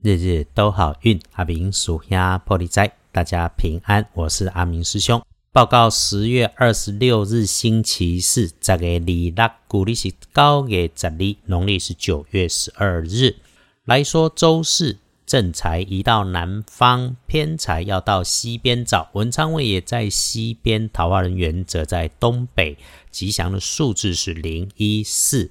日日都好运，阿明属鸭玻璃斋，大家平安。我是阿明师兄，报告十月二十六日星期四，这个李腊古历是高月十日，农历是九月十二日。来说周四，正财移到南方，偏财要到西边找。文昌位也在西边，桃花人员则在东北。吉祥的数字是零一四。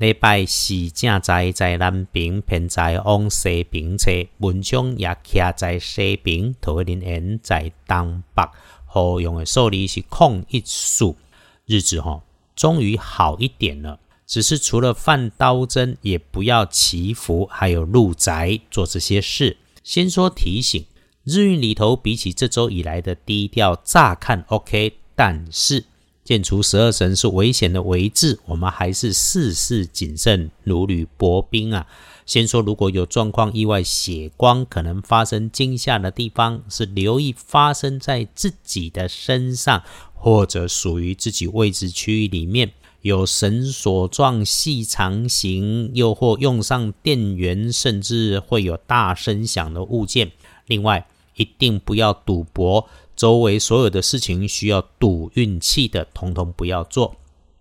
礼拜四正在在南平，偏在往西平车，文昌也徛在西平，桃林缘在东北。好用的数字是空一数，日子哈终于好一点了。只是除了犯刀针，也不要祈福，还有入宅做这些事。先说提醒，日运里头比起这周以来的低调，乍看 OK，但是。见除十二神是危险的为字，我们还是事事谨慎，如履薄冰啊。先说，如果有状况、意外、血光可能发生惊吓的地方，是留意发生在自己的身上，或者属于自己位置区域里面有绳索状细长形，又或用上电源，甚至会有大声响的物件。另外，一定不要赌博。周围所有的事情需要赌运气的，统统不要做。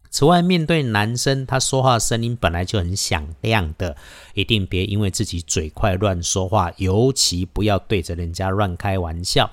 此外，面对男生，他说话声音本来就很响亮的，一定别因为自己嘴快乱说话，尤其不要对着人家乱开玩笑。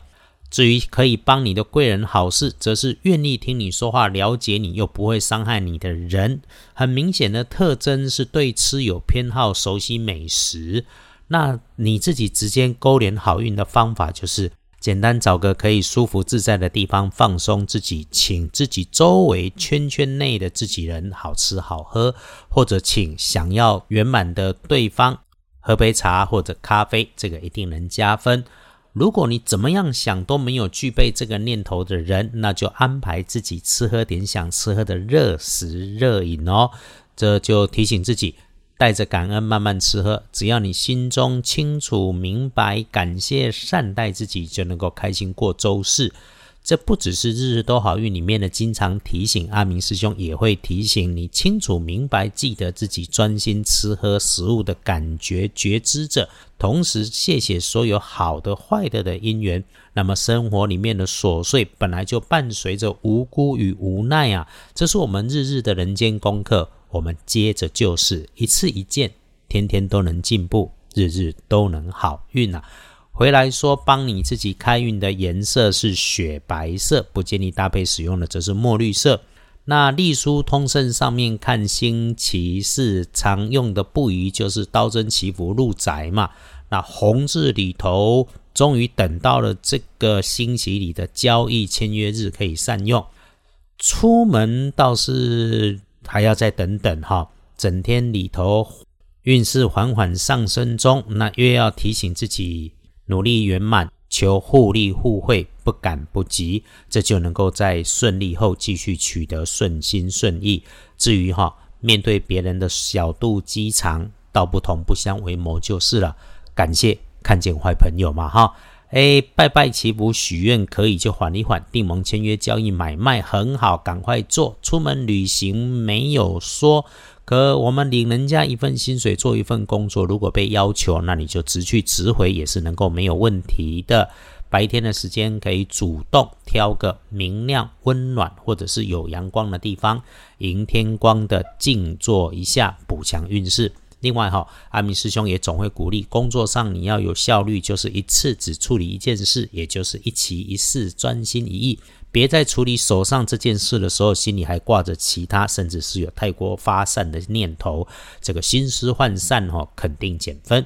至于可以帮你的贵人好事，则是愿意听你说话、了解你又不会伤害你的人。很明显的特征是对吃有偏好、熟悉美食。那你自己直接勾连好运的方法就是。简单找个可以舒服自在的地方放松自己，请自己周围圈圈内的自己人好吃好喝，或者请想要圆满的对方喝杯茶或者咖啡，这个一定能加分。如果你怎么样想都没有具备这个念头的人，那就安排自己吃喝点想吃喝的热食热饮哦，这就提醒自己。带着感恩慢慢吃喝，只要你心中清楚明白，感谢善待自己，就能够开心过周四。这不只是日日都好运里面的经常提醒，阿明师兄也会提醒你清楚明白，记得自己专心吃喝食物的感觉觉知着，同时谢谢所有好的坏的的因缘。那么生活里面的琐碎本来就伴随着无辜与无奈啊，这是我们日日的人间功课。我们接着就是一次一件，天天都能进步，日日都能好运啊！回来说，帮你自己开运的颜色是雪白色，不建议搭配使用的则是墨绿色。那隶书通胜上面看星期四常用的不宜就是刀针祈福入宅嘛。那红字里头，终于等到了这个星期里的交易签约日可以善用，出门倒是。还要再等等哈，整天里头运势缓缓上升中，那越要提醒自己努力圆满，求互利互惠，不赶不急，这就能够在顺利后继续取得顺心顺意。至于哈，面对别人的小肚鸡肠，道不同不相为谋就是了。感谢看见坏朋友嘛哈。哎，拜拜祈福许愿可以就缓一缓，订盟签约交易买卖很好，赶快做。出门旅行没有说，可我们领人家一份薪水做一份工作，如果被要求，那你就直去直回也是能够没有问题的。白天的时间可以主动挑个明亮、温暖或者是有阳光的地方，迎天光的静坐一下，补强运势。另外哈，阿明师兄也总会鼓励工作上你要有效率，就是一次只处理一件事，也就是一期一事，专心一意。别在处理手上这件事的时候，心里还挂着其他，甚至是有太过发散的念头，这个心思涣散哈，肯定减分。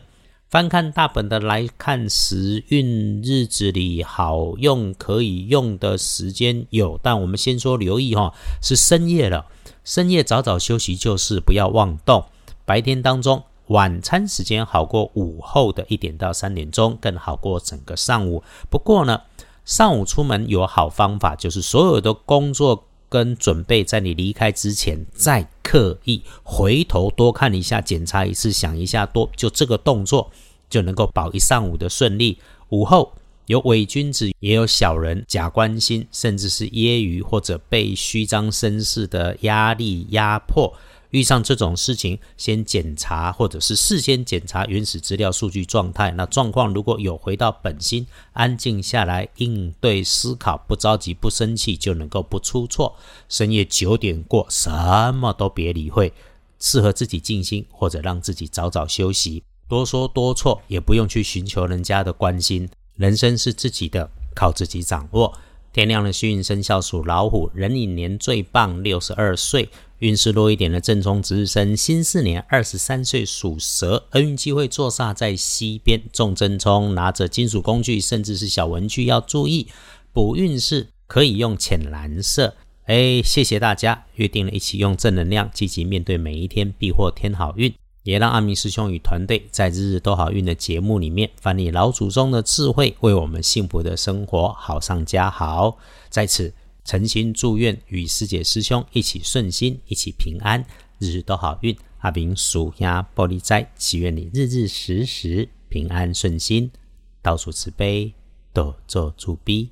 翻看大本的来看时运日子里好用可以用的时间有，但我们先说留意哈，是深夜了，深夜早早休息就是不要妄动。白天当中，晚餐时间好过午后的一点到三点钟，更好过整个上午。不过呢，上午出门有好方法，就是所有的工作跟准备，在你离开之前，再刻意回头多看一下，检查一次，想一下，多就这个动作就能够保一上午的顺利。午后有伪君子，也有小人假关心，甚至是揶揄或者被虚张声势的压力压迫。遇上这种事情，先检查或者是事先检查原始资料数据状态。那状况如果有回到本心，安静下来应对思考，不着急不生气，就能够不出错。深夜九点过，什么都别理会，适合自己静心，或者让自己早早休息。多说多错，也不用去寻求人家的关心。人生是自己的，靠自己掌握。天亮的虚运生肖属老虎，壬寅年最棒，六十二岁。运势弱一点的正冲值日生，辛巳年二十三岁属蛇，厄运机会坐煞在西边。重正冲拿着金属工具，甚至是小文具要注意。补运势可以用浅蓝色。哎，谢谢大家，约定了一起用正能量积极面对每一天，必获天好运。也让阿明师兄与团队在日日都好运的节目里面，翻你老祖宗的智慧，为我们幸福的生活好上加好。在此诚心祝愿与师姐师兄一起顺心，一起平安，日日都好运。阿明属下玻璃斋，祈愿你日日时时平安顺心，到处慈悲，多做助逼。